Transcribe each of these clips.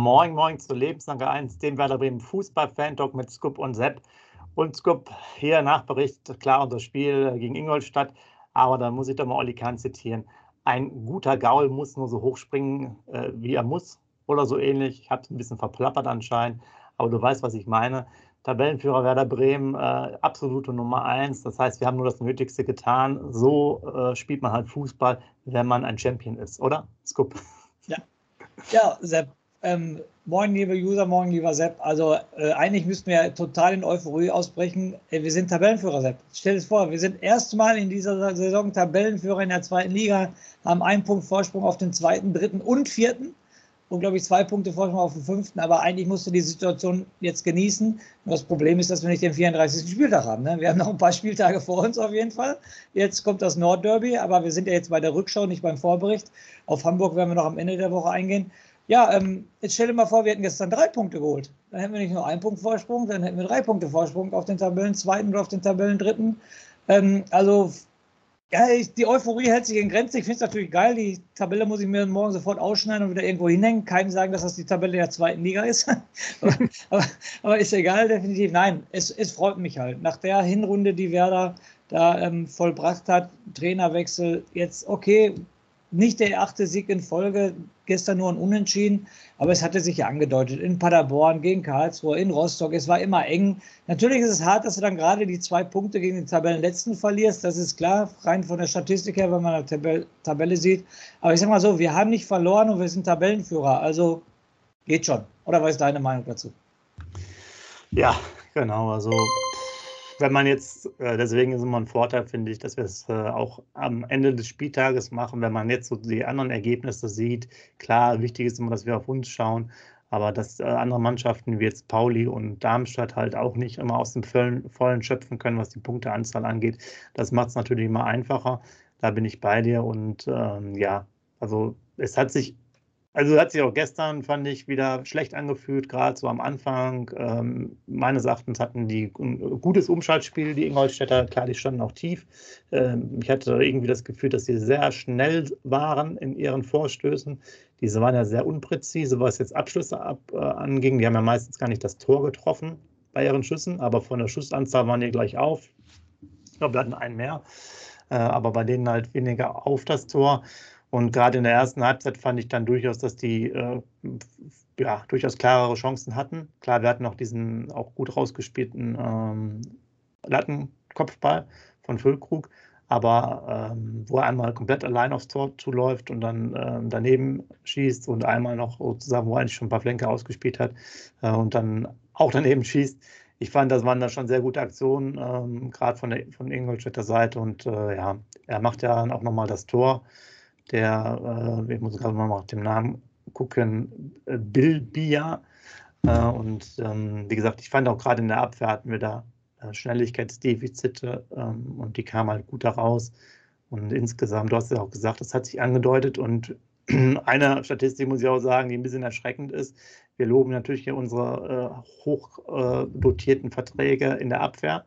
Moin, moin zu Lebenslange 1, dem Werder Bremen Fußball-Fan-Talk mit Scoop und Sepp. Und Scoop, hier Nachbericht, klar unser Spiel gegen Ingolstadt, aber da muss ich doch mal Olli Kahn zitieren. Ein guter Gaul muss nur so hoch springen, äh, wie er muss oder so ähnlich. Ich habe es ein bisschen verplappert anscheinend, aber du weißt, was ich meine. Tabellenführer Werder Bremen, äh, absolute Nummer 1. Das heißt, wir haben nur das Nötigste getan. So äh, spielt man halt Fußball, wenn man ein Champion ist, oder? Scoop. Ja, ja Sepp, ähm, moin, liebe User, moin, lieber Sepp. Also, äh, eigentlich müssten wir total in Euphorie ausbrechen. Äh, wir sind Tabellenführer, Sepp. Stell dir vor, wir sind erstmal in dieser Saison Tabellenführer in der zweiten Liga, haben einen Punkt Vorsprung auf den zweiten, dritten und vierten und, glaube ich, zwei Punkte Vorsprung auf den fünften. Aber eigentlich musst du die Situation jetzt genießen. Und das Problem ist, dass wir nicht den 34. Spieltag haben. Ne? Wir haben noch ein paar Spieltage vor uns auf jeden Fall. Jetzt kommt das Nordderby, aber wir sind ja jetzt bei der Rückschau, nicht beim Vorbericht. Auf Hamburg werden wir noch am Ende der Woche eingehen. Ja, ähm, jetzt stell dir mal vor, wir hätten gestern drei Punkte geholt. Dann hätten wir nicht nur einen Punkt Vorsprung, dann hätten wir drei Punkte Vorsprung auf den Tabellenzweiten oder auf den Tabellendritten. Ähm, also, ja, ich, die Euphorie hält sich in Grenzen. Ich finde es natürlich geil. Die Tabelle muss ich mir morgen sofort ausschneiden und wieder irgendwo hinhängen. Keinem sagen, dass das die Tabelle der zweiten Liga ist. aber, aber, aber, ist egal, definitiv. Nein, es, es freut mich halt. Nach der Hinrunde, die Werder da ähm, vollbracht hat, Trainerwechsel, jetzt okay, nicht der achte Sieg in Folge, gestern nur ein Unentschieden, aber es hatte sich ja angedeutet in Paderborn, gegen Karlsruhe, in Rostock, es war immer eng. Natürlich ist es hart, dass du dann gerade die zwei Punkte gegen den Tabellenletzten verlierst, das ist klar, rein von der Statistik her, wenn man eine Tabelle sieht. Aber ich sag mal so, wir haben nicht verloren und wir sind Tabellenführer, also geht schon. Oder was ist deine Meinung dazu? Ja, genau, also wenn man jetzt, äh, deswegen ist immer ein Vorteil, finde ich, dass wir es äh, auch am Ende des Spieltages machen, wenn man jetzt so die anderen Ergebnisse sieht. Klar, wichtig ist immer, dass wir auf uns schauen, aber dass äh, andere Mannschaften wie jetzt Pauli und Darmstadt halt auch nicht immer aus dem vollen, vollen schöpfen können, was die Punkteanzahl angeht, das macht es natürlich immer einfacher. Da bin ich bei dir und ähm, ja, also es hat sich also hat sich auch gestern, fand ich, wieder schlecht angefühlt, gerade so am Anfang. Ähm, meines Erachtens hatten die ein gutes Umschaltspiel, die Ingolstädter. Klar, die standen auch tief. Ähm, ich hatte irgendwie das Gefühl, dass sie sehr schnell waren in ihren Vorstößen. Diese waren ja sehr unpräzise, was jetzt Abschlüsse ab, äh, anging. Die haben ja meistens gar nicht das Tor getroffen bei ihren Schüssen, aber von der Schussanzahl waren die gleich auf. Ich glaube, wir hatten einen mehr, äh, aber bei denen halt weniger auf das Tor. Und gerade in der ersten Halbzeit fand ich dann durchaus, dass die äh, ja, durchaus klarere Chancen hatten. Klar, wir hatten auch diesen auch gut rausgespielten ähm, Lattenkopfball von Füllkrug, aber ähm, wo er einmal komplett allein aufs Tor zuläuft und dann ähm, daneben schießt und einmal noch sozusagen, wo er eigentlich schon ein paar Flenke ausgespielt hat äh, und dann auch daneben schießt. Ich fand, das waren da schon sehr gute Aktionen, ähm, gerade von, der, von Ingolstädter Seite. Und äh, ja, er macht ja dann auch nochmal das Tor der, äh, ich muss gerade mal nach dem Namen gucken, äh, Bill Bia. Äh, und ähm, wie gesagt, ich fand auch gerade in der Abwehr hatten wir da äh, Schnelligkeitsdefizite ähm, und die kamen halt gut heraus. Und insgesamt, du hast ja auch gesagt, das hat sich angedeutet und eine Statistik muss ich auch sagen, die ein bisschen erschreckend ist. Wir loben natürlich hier unsere äh, hochdotierten Verträge in der Abwehr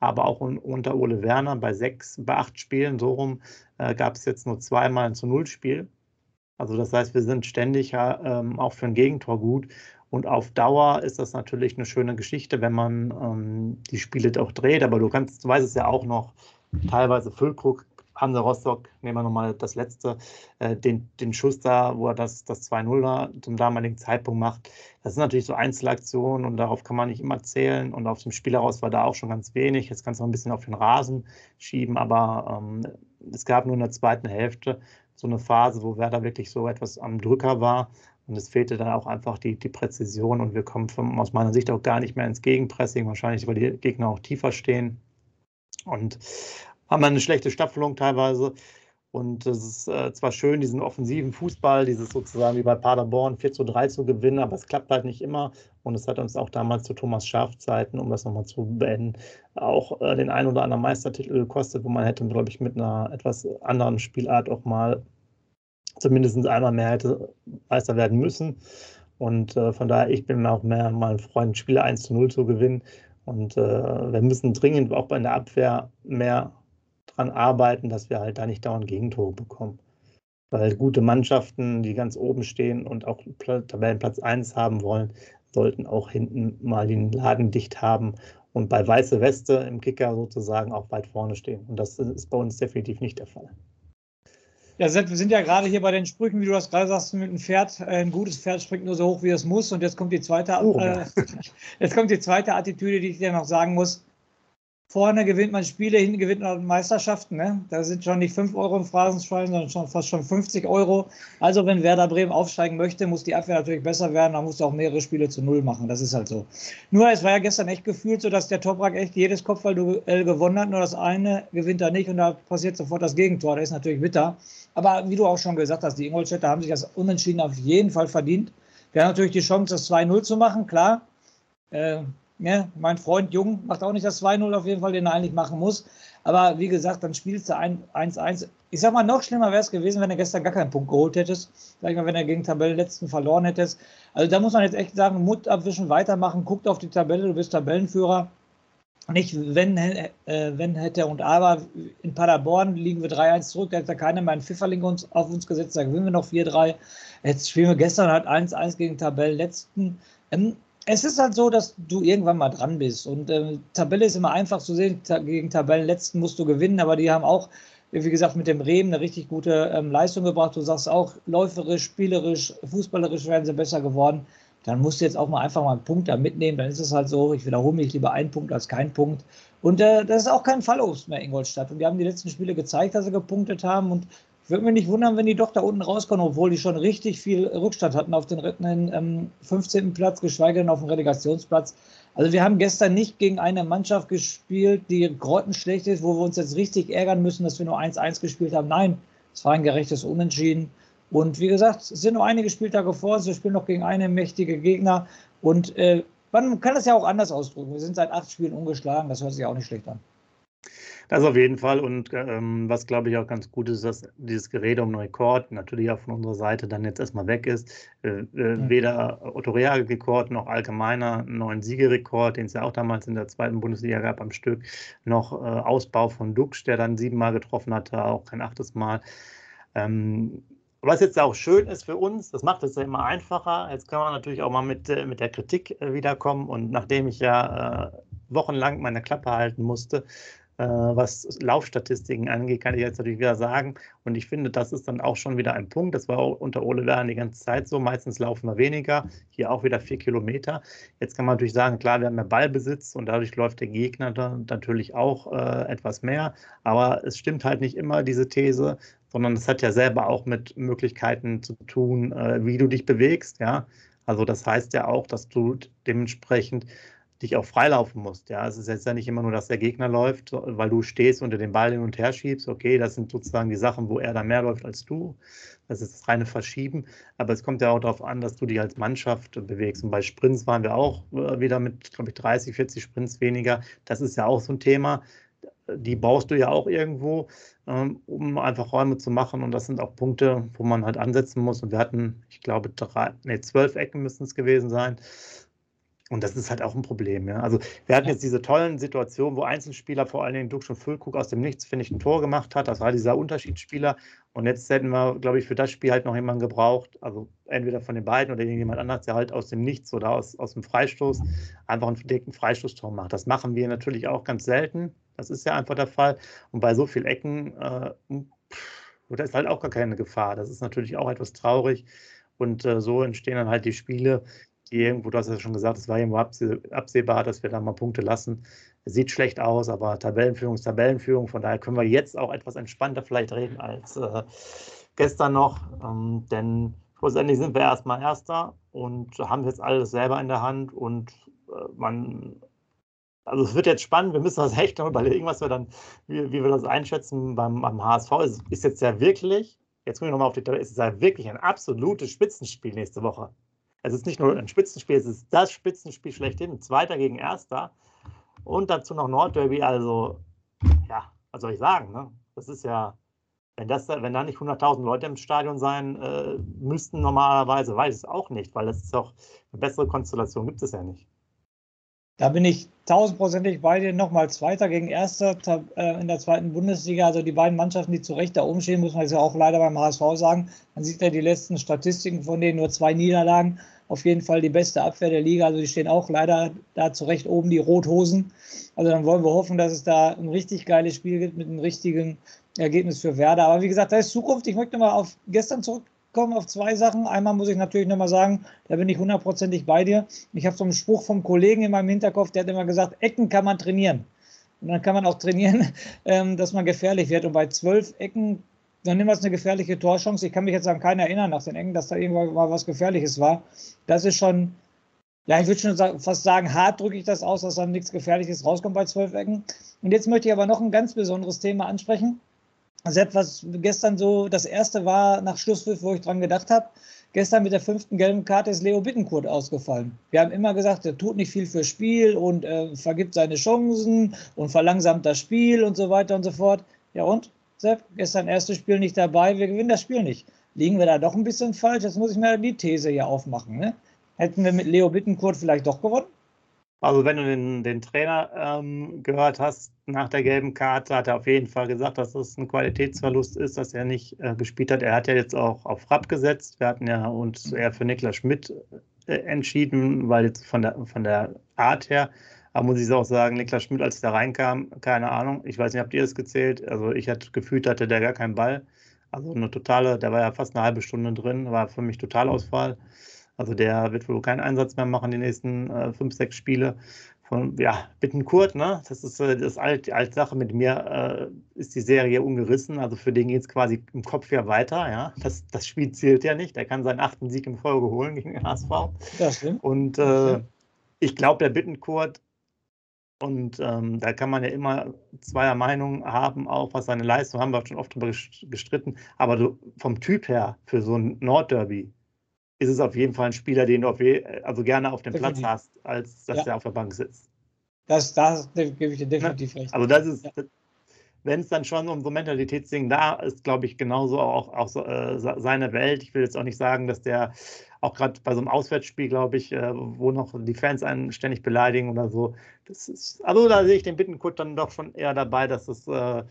aber auch unter Ole Werner bei sechs, bei acht Spielen so rum äh, gab es jetzt nur zweimal ein zu Null Spiel. Also das heißt, wir sind ständig ähm, auch für ein Gegentor gut. Und auf Dauer ist das natürlich eine schöne Geschichte, wenn man ähm, die Spiele auch dreht. Aber du kannst, du weißt es ja auch noch, teilweise Füllkrug Hansa Rostock, nehmen wir nochmal das letzte, äh, den, den Schuss da, wo er das, das 2-0 zum damaligen Zeitpunkt macht. Das sind natürlich so Einzelaktionen und darauf kann man nicht immer zählen. Und auf dem Spiel heraus war da auch schon ganz wenig. Jetzt kannst du noch ein bisschen auf den Rasen schieben, aber ähm, es gab nur in der zweiten Hälfte so eine Phase, wo Werder wirklich so etwas am Drücker war. Und es fehlte dann auch einfach die, die Präzision und wir kommen von, aus meiner Sicht auch gar nicht mehr ins Gegenpressing, wahrscheinlich weil die Gegner auch tiefer stehen. Und haben eine schlechte Staffelung teilweise. Und es ist äh, zwar schön, diesen offensiven Fußball, dieses sozusagen wie bei Paderborn 4 zu 3 zu gewinnen, aber es klappt halt nicht immer. Und es hat uns auch damals zu Thomas Schaf-Zeiten, um das nochmal zu beenden, auch äh, den ein oder anderen Meistertitel gekostet, wo man hätte, glaube ich, mit einer etwas anderen Spielart auch mal zumindest einmal mehr hätte Meister werden müssen. Und äh, von daher, ich bin mir auch mehr mal ein Freund, Spiele 1 zu 0 zu gewinnen. Und äh, wir müssen dringend auch bei der Abwehr mehr dran arbeiten, dass wir halt da nicht dauernd Gegentore bekommen. Weil gute Mannschaften, die ganz oben stehen und auch Tabellenplatz 1 haben wollen, sollten auch hinten mal den Laden dicht haben und bei weiße Weste im Kicker sozusagen auch weit vorne stehen. Und das ist bei uns definitiv nicht der Fall. Ja, Sepp, wir sind ja gerade hier bei den Sprüchen, wie du das gerade sagst, mit einem Pferd. Ein gutes Pferd springt nur so hoch, wie es muss. Und jetzt kommt die zweite, oh. äh, jetzt kommt die zweite Attitüde, die ich dir noch sagen muss. Vorne gewinnt man Spiele, hinten gewinnt man Meisterschaften. Ne? Da sind schon nicht 5 Euro im Phrasenschwein, sondern schon fast schon 50 Euro. Also, wenn Werder Bremen aufsteigen möchte, muss die Abwehr natürlich besser werden. Dann musst du auch mehrere Spiele zu Null machen. Das ist halt so. Nur, es war ja gestern echt gefühlt so, dass der Toprak echt jedes Kopfballduell gewonnen hat. Nur das eine gewinnt er nicht und da passiert sofort das Gegentor. Das ist natürlich bitter. Aber wie du auch schon gesagt hast, die Ingolstädter haben sich das Unentschieden auf jeden Fall verdient. Wir haben natürlich die Chance, das 2-0 zu machen, klar. Äh, ja, mein Freund Jung macht auch nicht das 2-0 auf jeden Fall, den er eigentlich machen muss. Aber wie gesagt, dann spielst du 1-1. Ich sag mal, noch schlimmer wäre es gewesen, wenn du gestern gar keinen Punkt geholt hättest. Sag ich mal, wenn du gegen Tabellenletzten verloren hättest. Also da muss man jetzt echt sagen, Mut abwischen, weitermachen, guckt auf die Tabelle, du bist Tabellenführer. Nicht, wenn, äh, wenn hätte und aber. In Paderborn liegen wir 3-1 zurück, da hätte keiner mehr einen Pfifferling uns, auf uns gesetzt, da gewinnen wir noch 4-3. Jetzt spielen wir gestern halt 1-1 gegen Tabellenletzten. Ähm, es ist halt so, dass du irgendwann mal dran bist. Und äh, Tabelle ist immer einfach zu sehen. Ta gegen Tabellenletzten musst du gewinnen, aber die haben auch, wie gesagt, mit dem Bremen eine richtig gute ähm, Leistung gebracht. Du sagst auch, läuferisch, spielerisch, fußballerisch werden sie besser geworden. Dann musst du jetzt auch mal einfach mal einen Punkt da mitnehmen. Dann ist es halt so, ich wiederhole mich lieber einen Punkt als kein Punkt. Und äh, das ist auch kein Fallobst mehr Ingolstadt. Und die haben die letzten Spiele gezeigt, dass sie gepunktet haben. Und würde mich nicht wundern, wenn die doch da unten rauskommen, obwohl die schon richtig viel Rückstand hatten auf den ähm, 15. Platz, geschweige denn auf dem Relegationsplatz. Also wir haben gestern nicht gegen eine Mannschaft gespielt, die grottenschlecht ist, wo wir uns jetzt richtig ärgern müssen, dass wir nur 1-1 gespielt haben. Nein, es war ein gerechtes Unentschieden. Und wie gesagt, es sind nur einige Spieltage vor uns. Wir spielen noch gegen eine mächtige Gegner. Und äh, man kann das ja auch anders ausdrücken. Wir sind seit acht Spielen ungeschlagen. Das hört sich auch nicht schlecht an. Das auf jeden Fall. Und ähm, was, glaube ich, auch ganz gut ist, dass dieses Gerede um einen Rekord natürlich auch von unserer Seite dann jetzt erstmal weg ist. Äh, äh. Weder Otto Rekord noch allgemeiner neuen Siegerekord, den es ja auch damals in der zweiten Bundesliga gab am Stück, noch äh, Ausbau von Dux, der dann siebenmal getroffen hatte, auch kein achtes Mal. Ähm, was jetzt auch schön ist für uns, das macht es ja immer einfacher. Jetzt kann man natürlich auch mal mit, äh, mit der Kritik äh, wiederkommen. Und nachdem ich ja äh, wochenlang meine Klappe halten musste, äh, was Laufstatistiken angeht, kann ich jetzt natürlich wieder sagen. Und ich finde, das ist dann auch schon wieder ein Punkt. Das war unter Ole Werner die ganze Zeit so. Meistens laufen wir weniger. Hier auch wieder vier Kilometer. Jetzt kann man natürlich sagen, klar, wir haben mehr Ballbesitz und dadurch läuft der Gegner dann natürlich auch äh, etwas mehr. Aber es stimmt halt nicht immer diese These, sondern es hat ja selber auch mit Möglichkeiten zu tun, äh, wie du dich bewegst. Ja, also das heißt ja auch, dass du dementsprechend dich auch freilaufen musst. Ja, es ist jetzt ja nicht immer nur, dass der Gegner läuft, weil du stehst und den Ball hin und her schiebst. Okay, das sind sozusagen die Sachen, wo er da mehr läuft als du. Das ist das reine Verschieben. Aber es kommt ja auch darauf an, dass du dich als Mannschaft bewegst. Und bei Sprints waren wir auch äh, wieder mit, glaube ich, 30, 40 Sprints weniger. Das ist ja auch so ein Thema. Die baust du ja auch irgendwo, ähm, um einfach Räume zu machen. Und das sind auch Punkte, wo man halt ansetzen muss. Und wir hatten, ich glaube, drei, nee, zwölf Ecken müssen es gewesen sein. Und das ist halt auch ein Problem. Ja. Also wir hatten jetzt diese tollen Situationen, wo Einzelspieler, vor allen Dingen Dux und Füllkrug aus dem Nichts, finde ich, ein Tor gemacht hat. Das war dieser Unterschiedsspieler. Und jetzt hätten wir, glaube ich, für das Spiel halt noch jemanden gebraucht. Also entweder von den beiden oder jemand anders, der halt aus dem Nichts oder aus, aus dem Freistoß einfach einen verdeckten Freistoßtor macht. Das machen wir natürlich auch ganz selten. Das ist ja einfach der Fall. Und bei so vielen Ecken, äh, da ist halt auch gar keine Gefahr. Das ist natürlich auch etwas traurig. Und äh, so entstehen dann halt die Spiele, irgendwo, du hast ja schon gesagt, es war irgendwo absehbar, dass wir da mal Punkte lassen. Sieht schlecht aus, aber Tabellenführung ist Tabellenführung. Von daher können wir jetzt auch etwas entspannter vielleicht reden als äh, gestern noch. Ähm, denn schlussendlich sind wir erstmal Erster und haben jetzt alles selber in der Hand und äh, man also es wird jetzt spannend, wir müssen uns echt noch überlegen, was wir dann, wie, wie wir das einschätzen beim, beim HSV. Es ist jetzt ja wirklich, jetzt muss ich nochmal auf die Tabelle, es ist ja wirklich ein absolutes Spitzenspiel nächste Woche. Es ist nicht nur ein Spitzenspiel, es ist das Spitzenspiel schlechthin. Zweiter gegen Erster. Und dazu noch Nordderby. Also, ja, was soll ich sagen? Ne? Das ist ja, wenn, das, wenn da nicht 100.000 Leute im Stadion sein äh, müssten, normalerweise, weiß ich es auch nicht, weil das ist doch eine bessere Konstellation, gibt es ja nicht. Da bin ich tausendprozentig bei dir. Nochmal Zweiter gegen Erster äh, in der zweiten Bundesliga. Also die beiden Mannschaften, die zu Recht da oben stehen, muss man jetzt ja auch leider beim HSV sagen. Man sieht ja die letzten Statistiken von denen, nur zwei Niederlagen. Auf jeden Fall die beste Abwehr der Liga. Also die stehen auch leider da zu Recht oben, die Rothosen. Also dann wollen wir hoffen, dass es da ein richtig geiles Spiel gibt mit einem richtigen Ergebnis für Werder. Aber wie gesagt, da ist Zukunft. Ich möchte mal auf gestern zurück kommen auf zwei Sachen. Einmal muss ich natürlich nochmal sagen, da bin ich hundertprozentig bei dir. Ich habe so einen Spruch vom Kollegen in meinem Hinterkopf, der hat immer gesagt, Ecken kann man trainieren. Und dann kann man auch trainieren, ähm, dass man gefährlich wird. Und bei zwölf Ecken, dann nehmen wir es eine gefährliche Torchance. Ich kann mich jetzt an keinen erinnern nach den Ecken, dass da irgendwann mal was Gefährliches war. Das ist schon, ja, ich würde schon fast sagen, hart drücke ich das aus, dass dann nichts Gefährliches rauskommt bei zwölf Ecken. Und jetzt möchte ich aber noch ein ganz besonderes Thema ansprechen. Sepp, was gestern so das erste war nach Schlusspfiff, wo ich dran gedacht habe, gestern mit der fünften gelben Karte ist Leo Bittenkurt ausgefallen. Wir haben immer gesagt, er tut nicht viel fürs Spiel und äh, vergibt seine Chancen und verlangsamt das Spiel und so weiter und so fort. Ja und, Sepp, gestern erstes Spiel nicht dabei, wir gewinnen das Spiel nicht. Liegen wir da doch ein bisschen falsch? Jetzt muss ich mir die These hier aufmachen. Ne? Hätten wir mit Leo Bittenkurt vielleicht doch gewonnen? Also wenn du den, den Trainer ähm, gehört hast nach der gelben Karte, hat er auf jeden Fall gesagt, dass das ein Qualitätsverlust ist, dass er nicht äh, gespielt hat. Er hat ja jetzt auch auf Rapp gesetzt. Wir hatten ja uns eher für Niklas Schmidt äh, entschieden, weil jetzt von der, von der Art her, aber muss ich auch sagen, Niklas Schmidt, als er reinkam, keine Ahnung, ich weiß nicht, habt ihr das gezählt? Also ich hatte gefühlt, hatte der gar keinen Ball. Also eine totale, der war ja fast eine halbe Stunde drin, war für mich Totalausfall. Also der wird wohl keinen Einsatz mehr machen die nächsten äh, fünf, sechs Spiele. Von, ja, Bittenkurt, ne? Das ist äh, das alte, alte Sache. Mit mir äh, ist die Serie ungerissen. Also für den geht es quasi im Kopf ja weiter. Ja? Das, das Spiel zählt ja nicht. Der kann seinen achten Sieg in Folge holen gegen den HSV. Das stimmt. Und äh, ich glaube, der Bittenkurt, und ähm, da kann man ja immer zweier Meinungen haben, auch was seine Leistung haben wir schon oft darüber gestritten. Aber du, vom Typ her für so ein Nordderby ist es auf jeden Fall ein Spieler, den du auf also gerne auf dem Platz hast, als dass ja. er auf der Bank sitzt. Das, das gebe ich dir definitiv recht. Also das ist, ja. wenn es dann schon um so Mentalitätsding da ist, glaube ich, genauso auch, auch so, äh, seine Welt. Ich will jetzt auch nicht sagen, dass der auch gerade bei so einem Auswärtsspiel, glaube ich, äh, wo noch die Fans einen ständig beleidigen oder so. Das ist, also da sehe ich den Bittenkurt dann doch schon eher dabei, dass es, äh,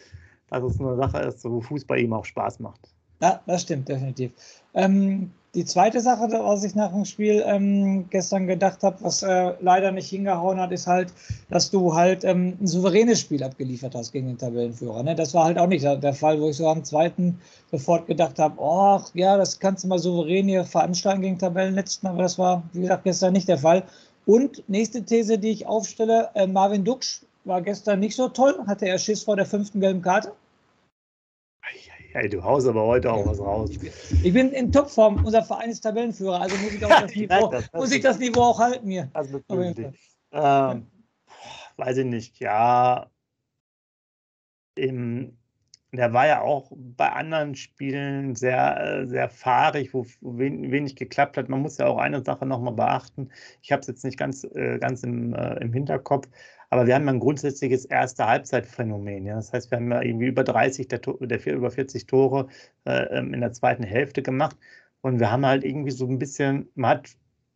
dass es eine Sache ist, wo Fußball ihm auch Spaß macht. Ja, das stimmt, definitiv. Ähm, die zweite Sache, was ich nach dem Spiel ähm, gestern gedacht habe, was äh, leider nicht hingehauen hat, ist halt, dass du halt ähm, ein souveränes Spiel abgeliefert hast gegen den Tabellenführer. Ne? Das war halt auch nicht der Fall, wo ich so am zweiten sofort gedacht habe, oh ja, das kannst du mal souverän hier veranstalten gegen Tabellenletzten, aber das war, wie gesagt, gestern nicht der Fall. Und nächste These, die ich aufstelle, äh, Marvin Duksch war gestern nicht so toll, hatte er Schiss vor der fünften gelben Karte? Hey, du haust aber heute auch was raus. Ich bin in Topform. Unser Verein ist Tabellenführer, also muss ich auch das Niveau, das, muss ich das Niveau auch halten hier. Das ähm, weiß ich nicht. Ja, im, der war ja auch bei anderen Spielen sehr, sehr fahrig, wo wenig geklappt hat. Man muss ja auch eine Sache nochmal beachten. Ich habe es jetzt nicht ganz, äh, ganz im, äh, im Hinterkopf. Aber wir haben ein grundsätzliches erste Halbzeitphänomen. Ja? Das heißt, wir haben ja irgendwie über 30, der, der über 40 Tore äh, ähm, in der zweiten Hälfte gemacht. Und wir haben halt irgendwie so ein bisschen, man hat,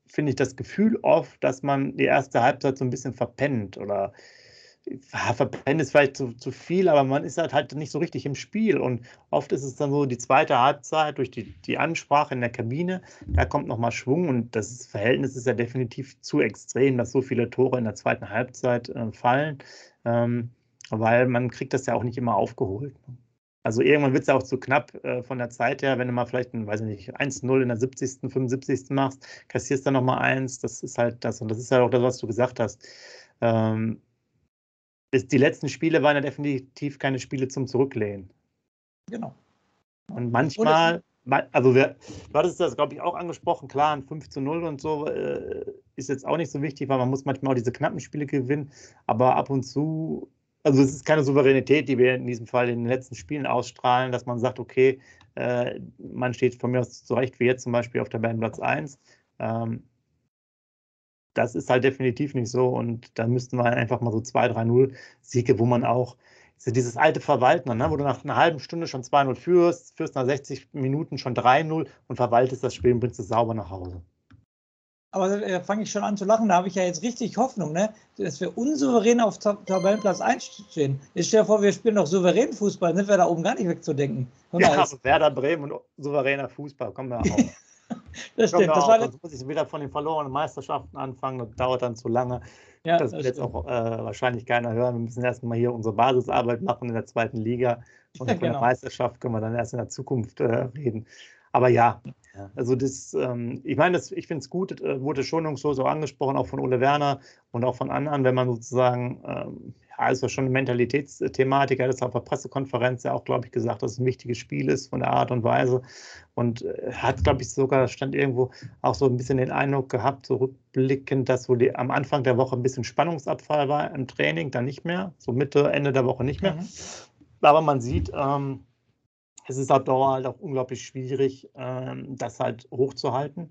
finde ich, das Gefühl oft, dass man die erste Halbzeit so ein bisschen verpennt oder verpennt ist vielleicht zu, zu viel, aber man ist halt, halt nicht so richtig im Spiel. Und oft ist es dann so, die zweite Halbzeit durch die, die Ansprache in der Kabine, da kommt nochmal Schwung und das Verhältnis ist ja definitiv zu extrem, dass so viele Tore in der zweiten Halbzeit äh, fallen. Ähm, weil man kriegt das ja auch nicht immer aufgeholt. Also irgendwann wird es ja auch zu knapp äh, von der Zeit her, wenn du mal vielleicht ein, weiß ich nicht, 1-0 in der 70., 75. machst, kassierst dann nochmal eins, das ist halt das. Und das ist halt auch das, was du gesagt hast. Ähm, die letzten Spiele waren ja definitiv keine Spiele zum Zurücklehnen. Genau. Und manchmal, also wir, du hattest das, glaube ich, auch angesprochen, klar, ein 5 zu 0 und so äh, ist jetzt auch nicht so wichtig, weil man muss manchmal auch diese knappen Spiele gewinnen, aber ab und zu also es ist keine Souveränität, die wir in diesem Fall in den letzten Spielen ausstrahlen, dass man sagt, okay, äh, man steht von mir aus zurecht, wie jetzt zum Beispiel auf der Tabellenplatz 1. Ähm, das ist halt definitiv nicht so und da müssten wir einfach mal so 2-3-0 Siege, wo man auch dieses alte Verwalten, ne, wo du nach einer halben Stunde schon 2-0 führst, führst nach 60 Minuten schon 3-0 und verwaltest das Spiel und bringst es sauber nach Hause. Aber da fange ich schon an zu lachen. Da habe ich ja jetzt richtig Hoffnung, ne? dass wir unsouverän auf Tab Tabellenplatz 1 stehen. Ich stelle vor, wir spielen noch souverän Fußball, sind wir da oben gar nicht wegzudenken. Ja, aber Werder Bremen und souveräner Fußball, kommen wir auch. Das stimmt. Das war Sonst muss ich wieder von den verlorenen Meisterschaften anfangen. Das dauert dann zu lange. Ja, das, das wird jetzt auch äh, wahrscheinlich keiner hören. Wir müssen erstmal hier unsere Basisarbeit machen in der zweiten Liga. Und ja, von genau. der Meisterschaft können wir dann erst in der Zukunft äh, reden. Aber ja, also das, ähm, ich meine, das, ich finde es gut, äh, wurde schonungslos so angesprochen, auch von Ole Werner und auch von anderen, wenn man sozusagen, ähm, war schon eine Mentalitätsthematik, er hat es auf der Pressekonferenz ja auch, glaube ich, gesagt, dass es ein wichtiges Spiel ist von der Art und Weise und äh, hat, glaube ich, sogar, stand irgendwo auch so ein bisschen den Eindruck gehabt, so rückblickend, dass wohl die, am Anfang der Woche ein bisschen Spannungsabfall war im Training, dann nicht mehr, so Mitte, Ende der Woche nicht mehr. Mhm. Aber man sieht, ähm, es ist auf Dauer halt auch unglaublich schwierig, ähm, das halt hochzuhalten.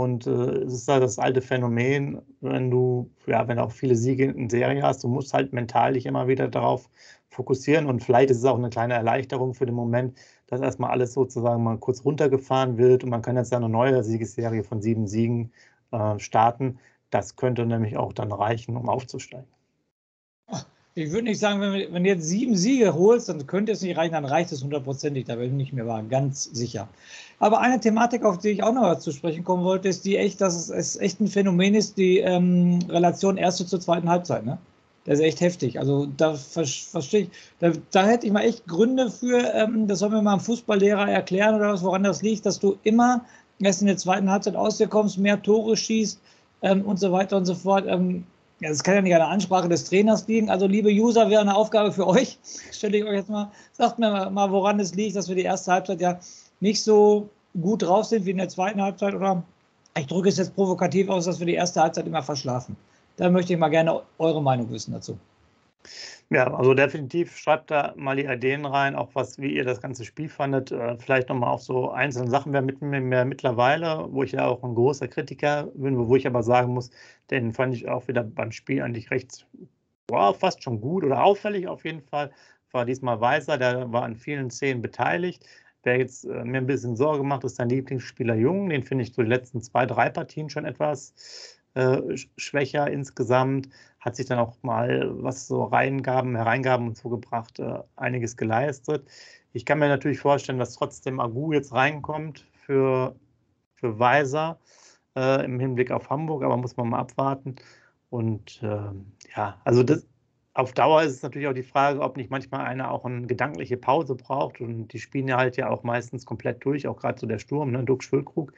Und äh, es ist halt das alte Phänomen, wenn du, ja, wenn du auch viele Siege in Serie hast, du musst halt mental dich immer wieder darauf fokussieren. Und vielleicht ist es auch eine kleine Erleichterung für den Moment, dass erstmal alles sozusagen mal kurz runtergefahren wird und man kann jetzt eine neue Siegesserie von sieben Siegen äh, starten. Das könnte nämlich auch dann reichen, um aufzusteigen. Ich würde nicht sagen, wenn, wenn, du jetzt sieben Siege holst, dann könnte es nicht reichen, dann reicht es hundertprozentig. Da bin ich mehr wahr, ganz sicher. Aber eine Thematik, auf die ich auch noch zu sprechen kommen wollte, ist die echt, dass es, echt ein Phänomen ist, die ähm, Relation erste zur zweiten Halbzeit. Ne? Das ist echt heftig. Also da verstehe ich, da, da, hätte ich mal echt Gründe für, ähm, das soll mir mal ein Fußballlehrer erklären oder was, woran das liegt, dass du immer erst in der zweiten Halbzeit aus dir kommst, mehr Tore schießt ähm, und so weiter und so fort. Ähm, ja, das kann ja nicht an der Ansprache des Trainers liegen. Also, liebe User, wäre eine Aufgabe für euch. Stelle ich euch jetzt mal, sagt mir mal, woran es liegt, dass wir die erste Halbzeit ja nicht so gut drauf sind wie in der zweiten Halbzeit. Oder ich drücke es jetzt provokativ aus, dass wir die erste Halbzeit immer verschlafen. Da möchte ich mal gerne eure Meinung wissen dazu. Ja, also definitiv schreibt da mal die Ideen rein, auch was, wie ihr das ganze Spiel fandet. Äh, vielleicht nochmal auf so einzelne Sachen mehr mit mir mittlerweile, wo ich ja auch ein großer Kritiker bin, wo ich aber sagen muss, den fand ich auch wieder beim Spiel eigentlich recht, wow, fast schon gut oder auffällig auf jeden Fall. War diesmal Weiser, der war an vielen Szenen beteiligt. Wer jetzt äh, mir ein bisschen Sorge macht, ist dein Lieblingsspieler Jung. Den finde ich so die letzten zwei, drei Partien schon etwas äh, schwächer insgesamt hat sich dann auch mal, was so Reingaben, Hereingaben und so gebracht, äh, einiges geleistet. Ich kann mir natürlich vorstellen, dass trotzdem Agu jetzt reinkommt für, für Weiser äh, im Hinblick auf Hamburg, aber muss man mal abwarten. Und äh, ja, also das, auf Dauer ist es natürlich auch die Frage, ob nicht manchmal einer auch eine gedankliche Pause braucht. Und die spielen ja halt ja auch meistens komplett durch, auch gerade so der Sturm, ne, Duck Schwülkrug.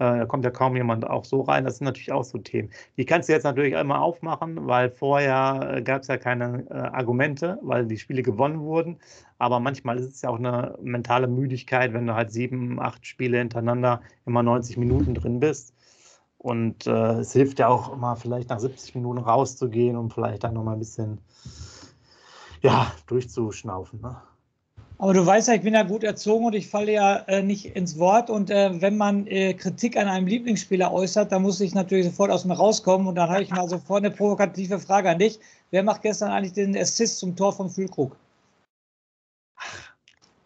Äh, da kommt ja kaum jemand auch so rein. Das sind natürlich auch so Themen. Die kannst du jetzt natürlich immer aufmachen, weil vorher äh, gab es ja keine äh, Argumente, weil die Spiele gewonnen wurden. Aber manchmal ist es ja auch eine mentale Müdigkeit, wenn du halt sieben, acht Spiele hintereinander immer 90 Minuten drin bist. Und äh, es hilft ja auch immer, vielleicht nach 70 Minuten rauszugehen und vielleicht dann nochmal ein bisschen ja, durchzuschnaufen. Ne? Aber du weißt ja, ich bin ja gut erzogen und ich falle ja äh, nicht ins Wort. Und äh, wenn man äh, Kritik an einem Lieblingsspieler äußert, dann muss ich natürlich sofort aus mir rauskommen. Und dann habe ich mal sofort eine provokative Frage an dich. Wer macht gestern eigentlich den Assist zum Tor von Fühlkrug?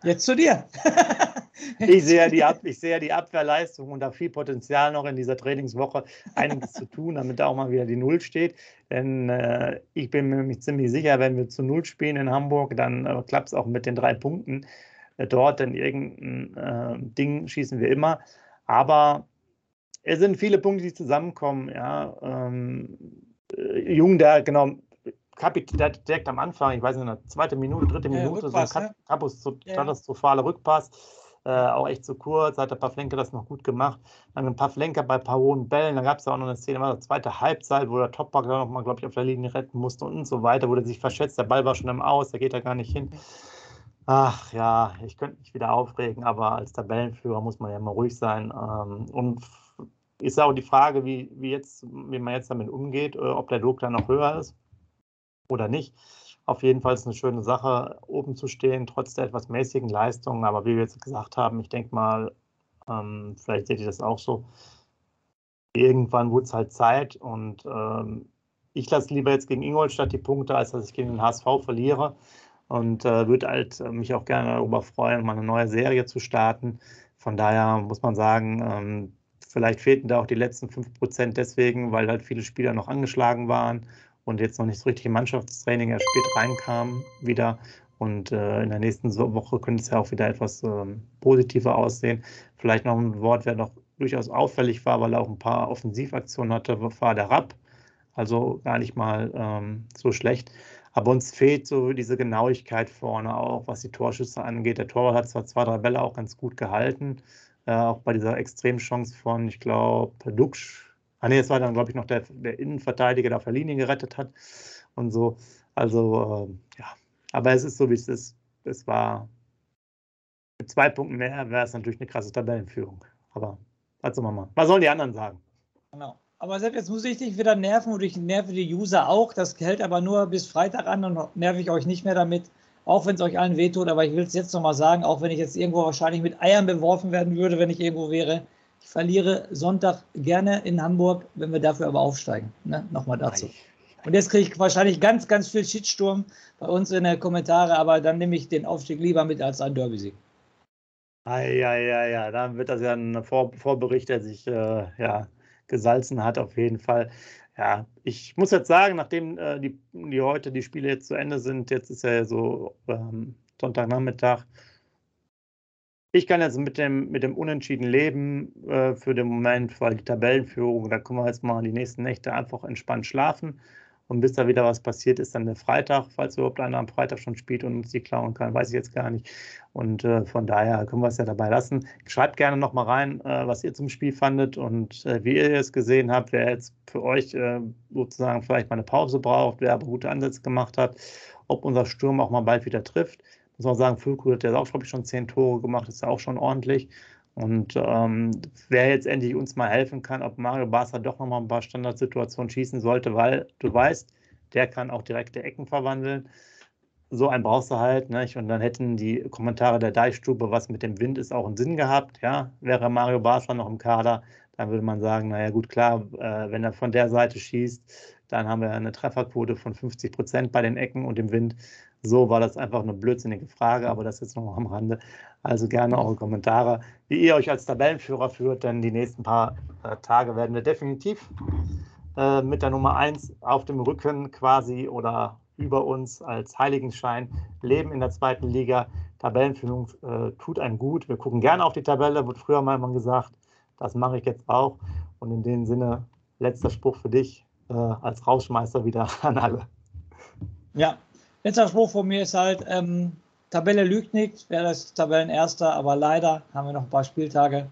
Jetzt zu dir. ich, sehe die Ab ich sehe die Abwehrleistung und da viel Potenzial noch in dieser Trainingswoche einiges zu tun, damit da auch mal wieder die Null steht. Denn äh, ich bin mir nämlich ziemlich sicher, wenn wir zu Null spielen in Hamburg, dann äh, klappt es auch mit den drei Punkten äh, dort. Denn irgendein äh, Ding schießen wir immer. Aber es sind viele Punkte, die zusammenkommen. Ja. Ähm, äh, Jung, der genau Kapitän direkt am Anfang, ich weiß nicht, in der zweiten Minute, dritte Minute, Rückpass, so ein katastrophaler ja. Rückpass. Äh, auch echt zu kurz, hat der Pavlenka das noch gut gemacht. Dann ein paar Flenker bei ein paar hohen Bällen, dann gab es ja auch noch eine Szene, war zweite Halbzeit, wo der Topback da nochmal, glaube ich, auf der Linie retten musste und so weiter, der sich verschätzt, der Ball war schon im Aus, der geht da gar nicht hin. Ach ja, ich könnte mich wieder aufregen, aber als Tabellenführer muss man ja immer ruhig sein. Ähm, und ist auch die Frage, wie, wie, jetzt, wie man jetzt damit umgeht, äh, ob der Druck dann noch höher ist oder nicht. Auf jeden Fall ist eine schöne Sache, oben zu stehen, trotz der etwas mäßigen Leistungen. Aber wie wir jetzt gesagt haben, ich denke mal, ähm, vielleicht seht ihr das auch so. Irgendwann wurde es halt Zeit und ähm, ich lasse lieber jetzt gegen Ingolstadt die Punkte, als dass ich gegen den HSV verliere. Und äh, würde halt äh, mich auch gerne darüber freuen, mal eine neue Serie zu starten. Von daher muss man sagen, ähm, vielleicht fehlten da auch die letzten 5% deswegen, weil halt viele Spieler noch angeschlagen waren und jetzt noch nicht so richtig im Mannschaftstraining erst spät reinkam wieder. Und äh, in der nächsten Woche könnte es ja auch wieder etwas ähm, positiver aussehen. Vielleicht noch ein Wort, wer noch durchaus auffällig war, weil er auch ein paar Offensivaktionen hatte, war der Rapp. Also gar nicht mal ähm, so schlecht. Aber uns fehlt so diese Genauigkeit vorne auch, was die Torschüsse angeht. Der Torwart hat zwar zwei, drei Bälle auch ganz gut gehalten, äh, auch bei dieser Extremchance von, ich glaube, Dux Ah nee, es war dann, glaube ich, noch der, der Innenverteidiger, der Linie gerettet hat und so. Also, äh, ja. Aber es ist so, wie es ist. Es war mit zwei Punkten mehr wäre es natürlich eine krasse Tabellenführung. Aber was soll man mal? Was sollen die anderen sagen? Genau. Aber selbst jetzt muss ich dich wieder nerven und ich nerve die User auch. Das hält aber nur bis Freitag an und nerv ich euch nicht mehr damit. Auch wenn es euch allen wehtut. Aber ich will es jetzt nochmal sagen, auch wenn ich jetzt irgendwo wahrscheinlich mit Eiern beworfen werden würde, wenn ich irgendwo wäre. Ich verliere Sonntag gerne in Hamburg, wenn wir dafür aber aufsteigen. Ne? Nochmal dazu. Und jetzt kriege ich wahrscheinlich ganz, ganz viel Shitsturm bei uns in den Kommentaren, aber dann nehme ich den Aufstieg lieber mit als ein Derby-Sieg. Ja, ja, ja, ja, dann wird das ja ein Vor Vorbericht, der sich äh, ja, gesalzen hat, auf jeden Fall. Ja, ich muss jetzt sagen, nachdem äh, die, die heute die Spiele jetzt zu Ende sind, jetzt ist ja so ähm, Sonntagnachmittag, ich kann jetzt mit dem, mit dem Unentschieden leben äh, für den Moment, weil die Tabellenführung, da können wir jetzt mal die nächsten Nächte einfach entspannt schlafen. Und bis da wieder was passiert, ist dann der Freitag, falls überhaupt einer am Freitag schon spielt und uns die klauen kann, weiß ich jetzt gar nicht. Und äh, von daher können wir es ja dabei lassen. Schreibt gerne nochmal rein, äh, was ihr zum Spiel fandet und äh, wie ihr es gesehen habt, wer jetzt für euch äh, sozusagen vielleicht mal eine Pause braucht, wer aber gute Ansätze gemacht hat, ob unser Sturm auch mal bald wieder trifft muss man sagen, Füllkrug hat ja auch, glaube ich, schon zehn Tore gemacht, ist ja auch schon ordentlich. Und ähm, wer jetzt endlich uns mal helfen kann, ob Mario Barca doch nochmal ein paar Standardsituationen schießen sollte, weil du weißt, der kann auch direkte Ecken verwandeln. So einen brauchst du halt. Nicht? Und dann hätten die Kommentare der Deichstube, was mit dem Wind ist, auch einen Sinn gehabt. Ja? Wäre Mario Barca noch im Kader, dann würde man sagen, naja gut, klar, äh, wenn er von der Seite schießt, dann haben wir eine Trefferquote von 50 Prozent bei den Ecken und im Wind. So war das einfach eine blödsinnige Frage, aber das jetzt noch am Rande. Also gerne eure Kommentare, wie ihr euch als Tabellenführer führt, denn die nächsten paar äh, Tage werden wir definitiv äh, mit der Nummer 1 auf dem Rücken quasi oder über uns als Heiligenschein leben in der zweiten Liga. Tabellenführung äh, tut einem gut. Wir gucken gerne auf die Tabelle, wurde früher mal gesagt. Das mache ich jetzt auch. Und in dem Sinne, letzter Spruch für dich äh, als Rausschmeißer wieder an alle. Ja, Letzter Spruch von mir ist halt, ähm, Tabelle lügt nicht, wäre das Tabellenerster, aber leider haben wir noch ein paar Spieltage.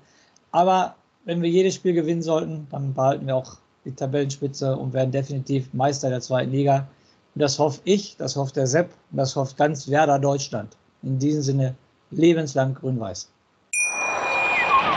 Aber wenn wir jedes Spiel gewinnen sollten, dann behalten wir auch die Tabellenspitze und werden definitiv Meister der zweiten Liga. Und das hoffe ich, das hofft der Sepp und das hofft ganz Werder Deutschland. In diesem Sinne, lebenslang grün-weiß.